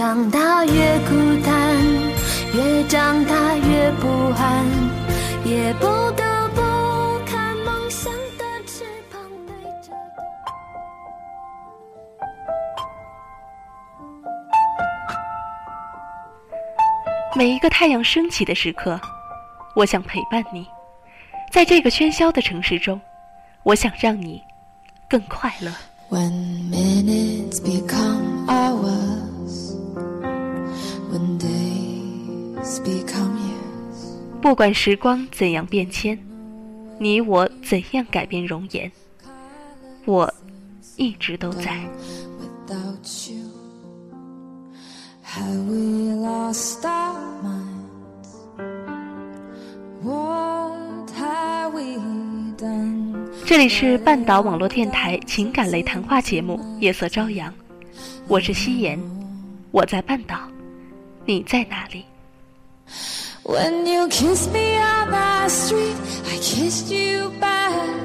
越长大越孤单，越长大越不安，也不得不看梦想的翅膀背着。每一个太阳升起的时刻，我想陪伴你。在这个喧嚣的城市中，我想让你更快乐。When minutes become 不管时光怎样变迁，你我怎样改变容颜，我一直都在。这里是半岛网络电台情感类谈话节目《夜色朝阳》，我是夕颜，我在半岛，你在哪里？When you kissed me on the street, I kissed you back.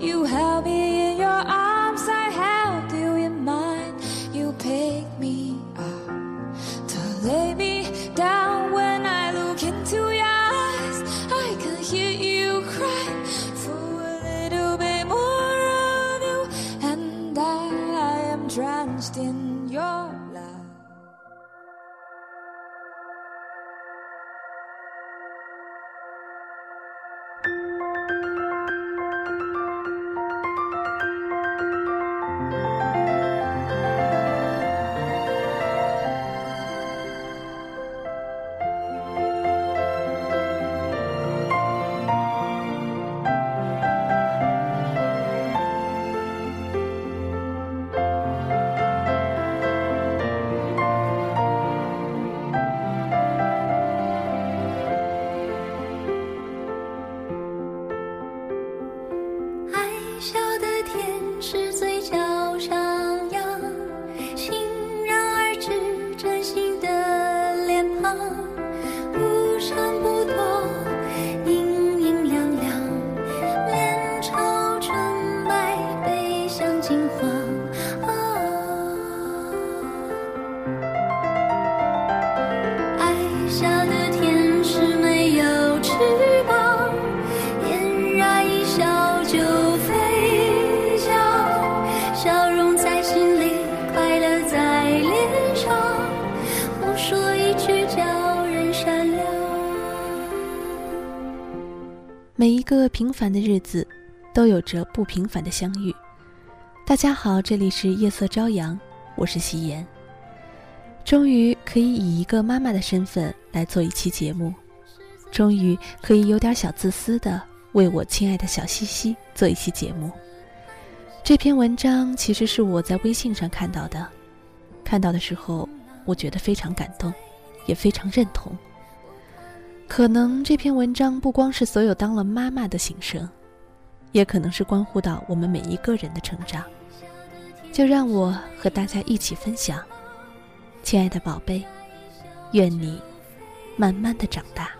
You held me in your arms, I held you in mine. You picked me up to lay me down. When I look into your eyes, I can hear you cry for a little bit more of you, and I am drenched in your 每一个平凡的日子，都有着不平凡的相遇。大家好，这里是夜色朝阳，我是夕颜。终于可以以一个妈妈的身份来做一期节目，终于可以有点小自私的为我亲爱的小西西做一期节目。这篇文章其实是我在微信上看到的，看到的时候我觉得非常感动，也非常认同。可能这篇文章不光是所有当了妈妈的心声，也可能是关乎到我们每一个人的成长。就让我和大家一起分享，亲爱的宝贝，愿你慢慢的长大。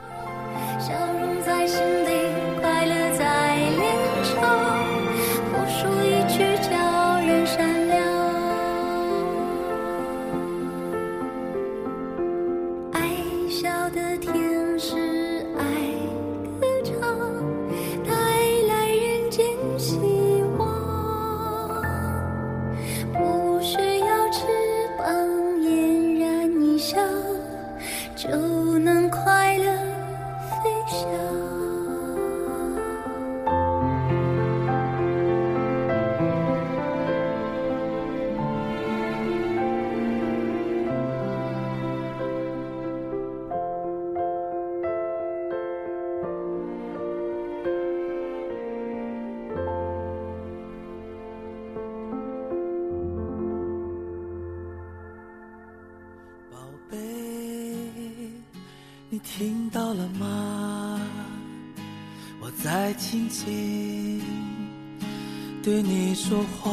听到了吗？我在轻轻对你说话，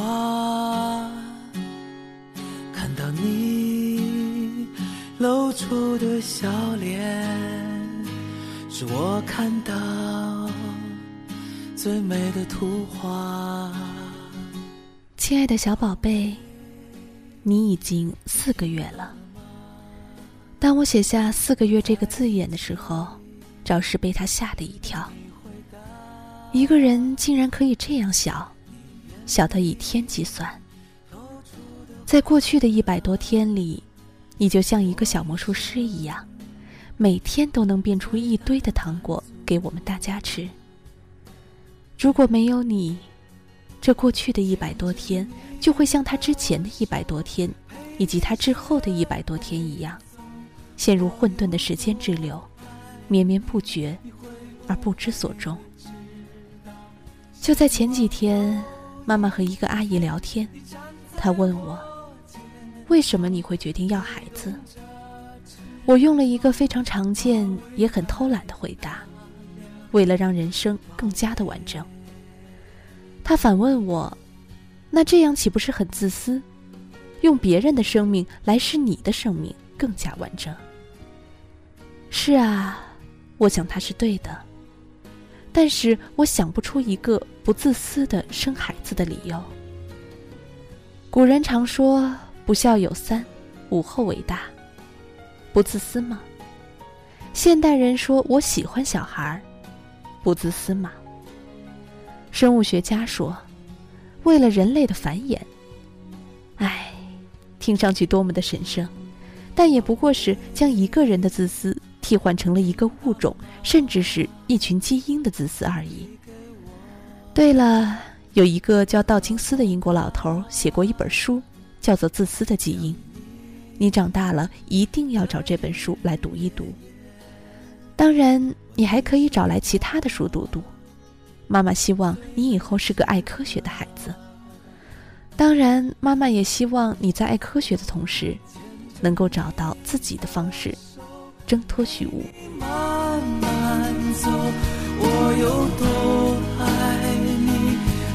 看到你露出的笑脸，是我看到最美的图画。亲爱的小宝贝，你已经四个月了。当我写下“四个月”这个字眼的时候，着实被他吓了一跳。一个人竟然可以这样小，小到以天计算。在过去的一百多天里，你就像一个小魔术师一样，每天都能变出一堆的糖果给我们大家吃。如果没有你，这过去的一百多天就会像他之前的一百多天，以及他之后的一百多天一样。陷入混沌的时间之流，绵绵不绝，而不知所终。就在前几天，妈妈和一个阿姨聊天，她问我：“为什么你会决定要孩子？”我用了一个非常常见也很偷懒的回答：“为了让人生更加的完整。”她反问我：“那这样岂不是很自私？用别人的生命来使你的生命更加完整？”是啊，我想他是对的，但是我想不出一个不自私的生孩子的理由。古人常说“不孝有三，无后为大”，不自私吗？现代人说我喜欢小孩儿，不自私吗？生物学家说，为了人类的繁衍。唉，听上去多么的神圣，但也不过是将一个人的自私。替换成了一个物种，甚至是一群基因的自私而已。对了，有一个叫道金斯的英国老头写过一本书，叫做《自私的基因》。你长大了一定要找这本书来读一读。当然，你还可以找来其他的书读读。妈妈希望你以后是个爱科学的孩子。当然，妈妈也希望你在爱科学的同时，能够找到自己的方式。挣脱虚无。慢慢走，我有多爱你，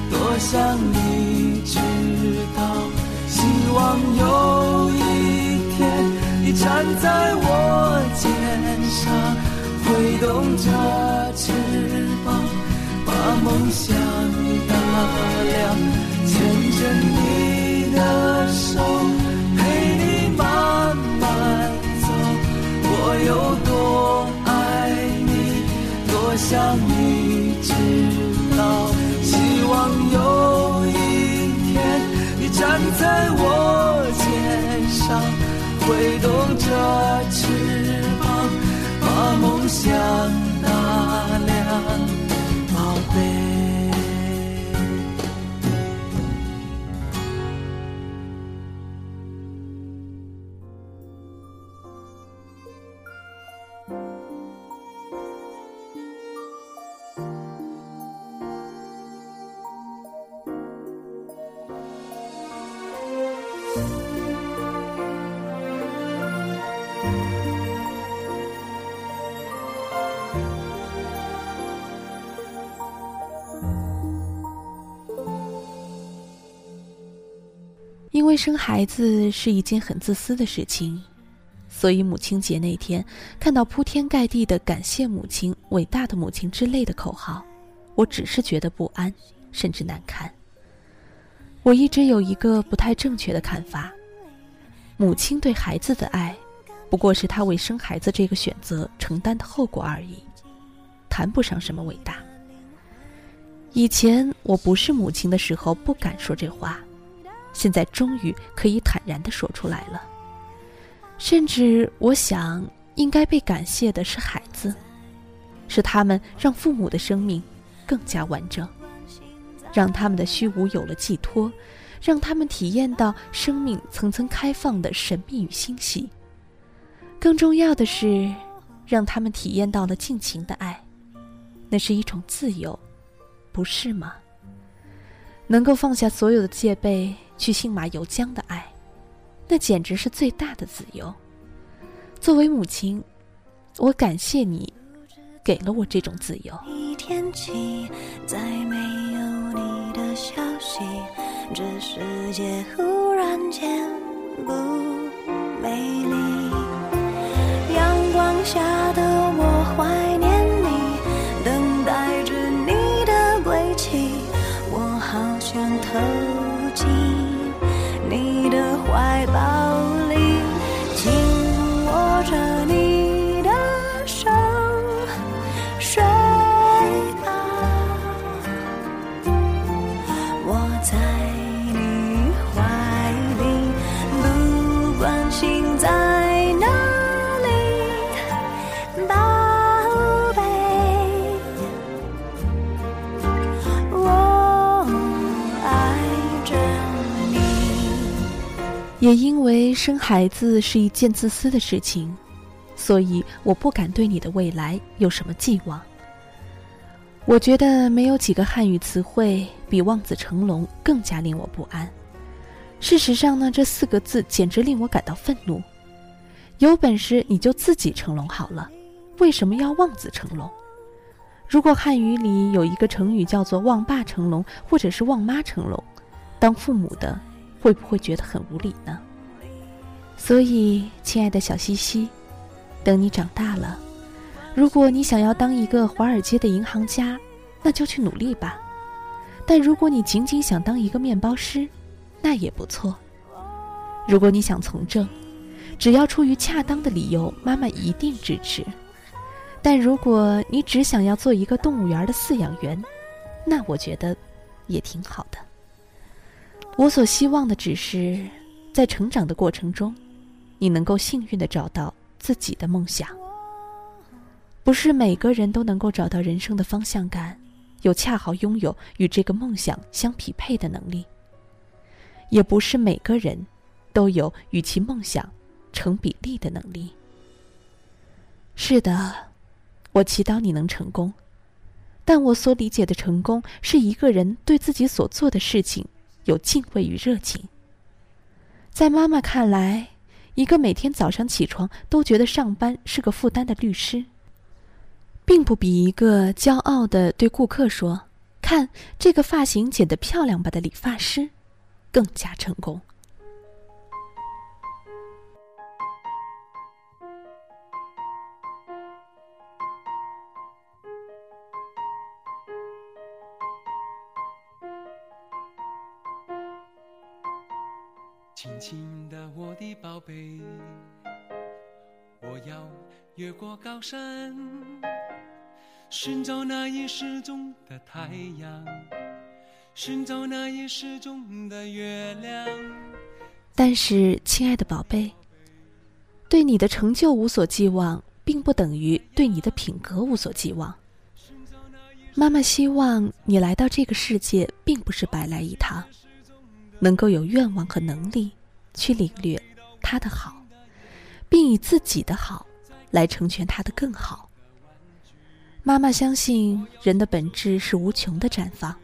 多想你知道。希望有一天，你站在我肩上，挥动着翅膀，把梦想挥动着翅膀，把梦想为生孩子是一件很自私的事情，所以母亲节那天看到铺天盖地的“感谢母亲，伟大的母亲”之类的口号，我只是觉得不安，甚至难堪。我一直有一个不太正确的看法：母亲对孩子的爱，不过是她为生孩子这个选择承担的后果而已，谈不上什么伟大。以前我不是母亲的时候，不敢说这话。现在终于可以坦然的说出来了。甚至我想，应该被感谢的是孩子，是他们让父母的生命更加完整，让他们的虚无有了寄托，让他们体验到生命层层开放的神秘与欣喜。更重要的是，让他们体验到了尽情的爱，那是一种自由，不是吗？能够放下所有的戒备。去信马由缰的爱，那简直是最大的自由。作为母亲，我感谢你，给了我这种自由。一天起，再没有你的消息，这世界忽然间不美丽。阳光下的我生孩子是一件自私的事情，所以我不敢对你的未来有什么寄望。我觉得没有几个汉语词汇比望子成龙更加令我不安。事实上呢，这四个字简直令我感到愤怒。有本事你就自己成龙好了，为什么要望子成龙？如果汉语里有一个成语叫做“望爸成龙”或者是“望妈成龙”，当父母的会不会觉得很无理呢？所以，亲爱的小西西，等你长大了，如果你想要当一个华尔街的银行家，那就去努力吧。但如果你仅仅想当一个面包师，那也不错。如果你想从政，只要出于恰当的理由，妈妈一定支持。但如果你只想要做一个动物园的饲养员，那我觉得也挺好的。我所希望的只是，在成长的过程中，你能够幸运的找到自己的梦想。不是每个人都能够找到人生的方向感，又恰好拥有与这个梦想相匹配的能力。也不是每个人，都有与其梦想成比例的能力。是的，我祈祷你能成功，但我所理解的成功，是一个人对自己所做的事情有敬畏与热情。在妈妈看来，一个每天早上起床都觉得上班是个负担的律师，并不比一个骄傲的对顾客说：“看这个发型剪得漂亮吧”的理发师更加成功。的，宝贝，我要越过高山，寻找那已失踪的太阳，寻找那已失踪的月亮。但是，亲爱的宝贝，对你的成就无所寄望，并不等于对你的品格无所寄望。妈妈希望你来到这个世界，并不是白来一趟，能够有愿望和能力去领略他的好，并以自己的好来成全他的更好。妈妈相信人的本质是无穷的绽放，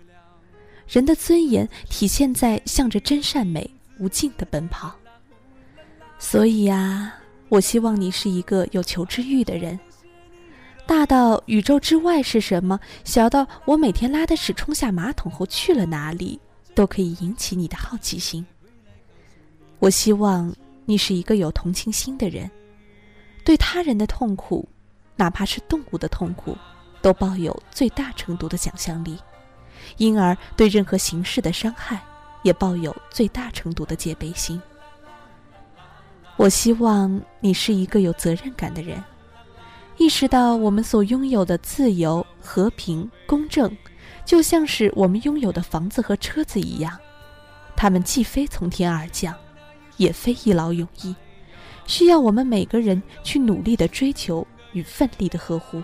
人的尊严体现在向着真善美无尽的奔跑。所以呀，我希望你是一个有求知欲的人。大到宇宙之外是什么，小到我每天拉的屎冲下马桶后去了哪里，都可以引起你的好奇心。我希望你是一个有同情心的人，对他人的痛苦，哪怕是动物的痛苦，都抱有最大程度的想象力，因而对任何形式的伤害，也抱有最大程度的戒备心。我希望你是一个有责任感的人。意识到我们所拥有的自由、和平、公正，就像是我们拥有的房子和车子一样，它们既非从天而降，也非一劳永逸，需要我们每个人去努力的追求与奋力的呵护。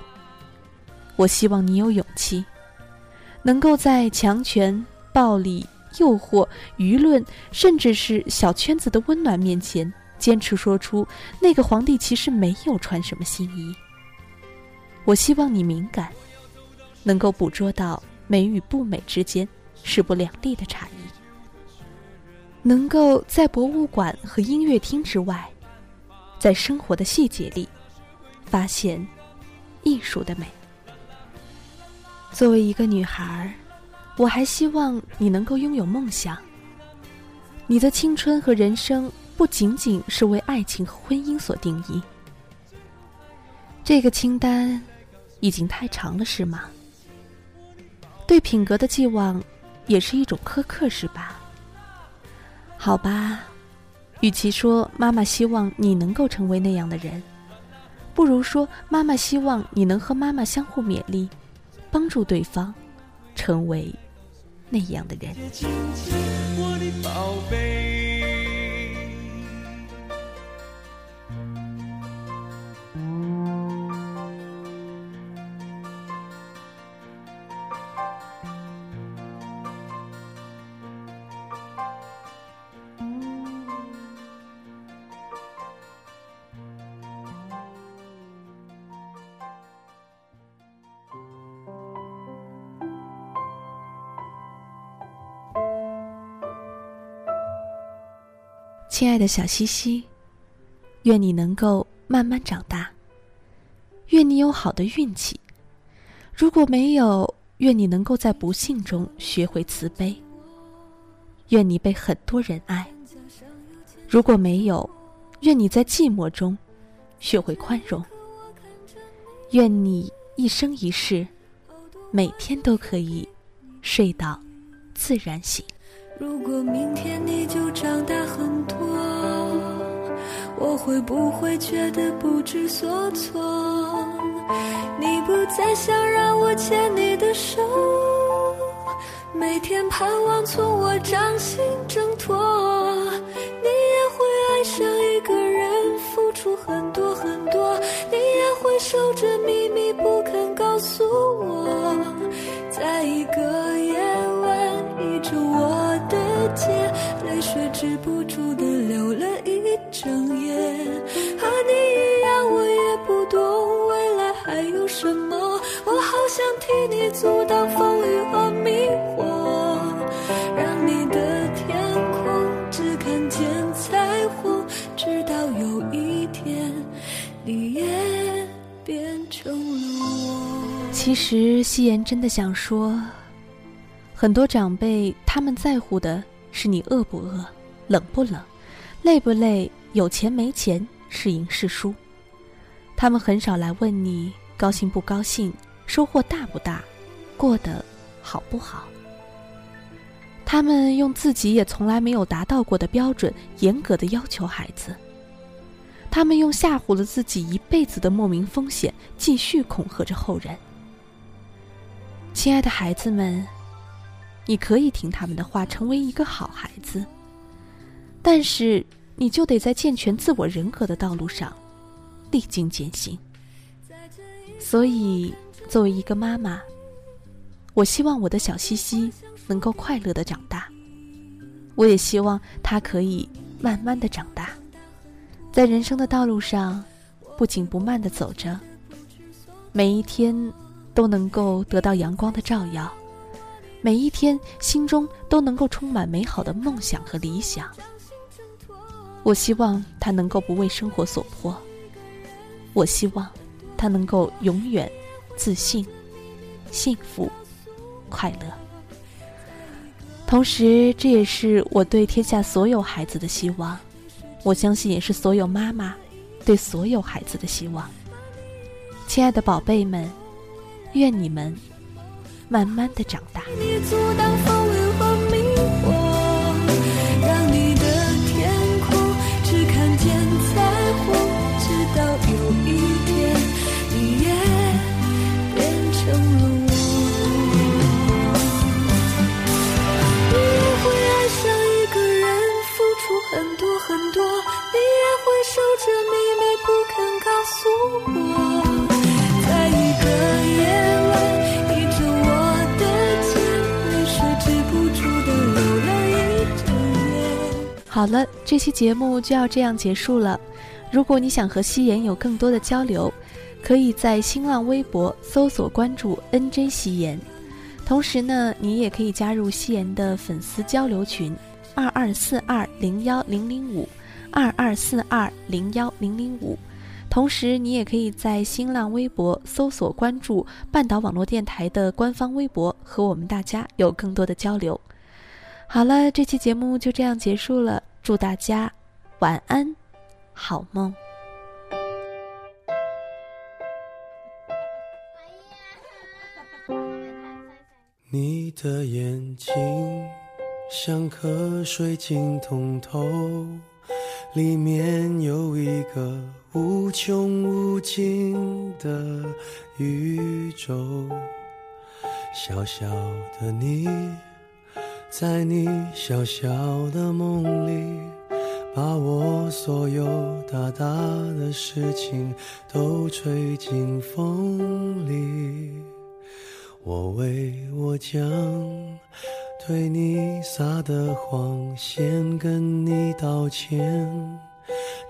我希望你有勇气，能够在强权、暴力、诱惑、舆论，甚至是小圈子的温暖面前，坚持说出那个皇帝其实没有穿什么新衣。我希望你敏感，能够捕捉到美与不美之间势不两立的差异，能够在博物馆和音乐厅之外，在生活的细节里，发现艺术的美。作为一个女孩，我还希望你能够拥有梦想。你的青春和人生不仅仅是为爱情和婚姻所定义。这个清单已经太长了，是吗？对品格的寄望也是一种苛刻，是吧？好吧，与其说妈妈希望你能够成为那样的人，不如说妈妈希望你能和妈妈相互勉励，帮助对方成为那样的人。我的宝贝。亲爱的小西西，愿你能够慢慢长大。愿你有好的运气。如果没有，愿你能够在不幸中学会慈悲。愿你被很多人爱。如果没有，愿你在寂寞中学会宽容。愿你一生一世，每天都可以睡到自然醒。如果明会不会觉得不知所措？你不再想让我牵你的手，每天盼望从我掌心挣脱。其实，夕颜真的想说，很多长辈他们在乎的。是你饿不饿，冷不冷，累不累，有钱没钱，是赢是输。他们很少来问你高兴不高兴，收获大不大，过得好不好。他们用自己也从来没有达到过的标准，严格的要求孩子。他们用吓唬了自己一辈子的莫名风险，继续恐吓着后人。亲爱的孩子们。你可以听他们的话，成为一个好孩子，但是你就得在健全自我人格的道路上历经艰辛。所以，作为一个妈妈，我希望我的小西西能够快乐的长大，我也希望他可以慢慢的长大，在人生的道路上不紧不慢的走着，每一天都能够得到阳光的照耀。每一天，心中都能够充满美好的梦想和理想。我希望他能够不为生活所迫。我希望他能够永远自信、幸福、快乐。同时，这也是我对天下所有孩子的希望。我相信，也是所有妈妈对所有孩子的希望。亲爱的宝贝们，愿你们。慢慢的长大。好了，这期节目就要这样结束了。如果你想和夕颜有更多的交流，可以在新浪微博搜索关注 “nj 夕颜”，同时呢，你也可以加入夕颜的粉丝交流群：二二四二零幺零零五二二四二零幺零零五。同时，你也可以在新浪微博搜索关注半岛网络电台的官方微博，和我们大家有更多的交流。好了，这期节目就这样结束了，祝大家晚安，好梦。你的眼睛像颗水晶通透，里面有一个无穷无尽的宇宙。小小的你，在你小小的梦里，把我所有大大的事情都吹进风里。我为我将对你撒的谎先跟你道歉。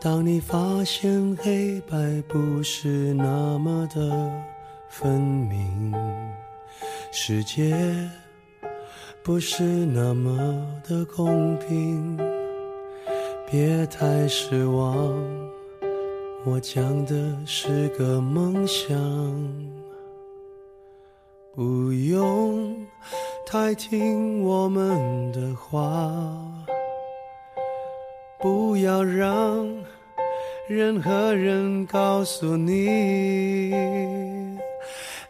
当你发现黑白不是那么的分明，世界不是那么的公平，别太失望。我讲的是个梦想。不用太听我们的话，不要让任何人告诉你，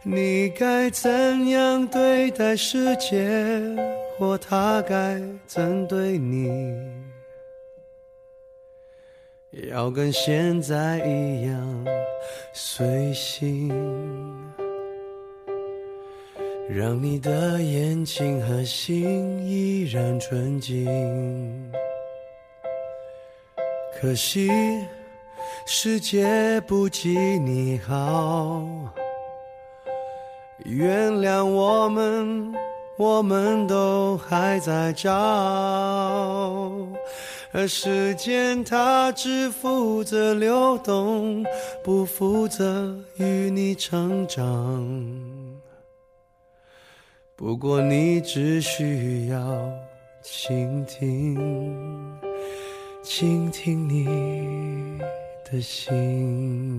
你该怎样对待世界，或他该怎对你，要跟现在一样随性。让你的眼睛和心依然纯净。可惜世界不及你好，原谅我们，我们都还在找。而时间它只负责流动，不负责与你成长。不过你只需要倾听，倾听你的心。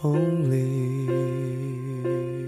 风里。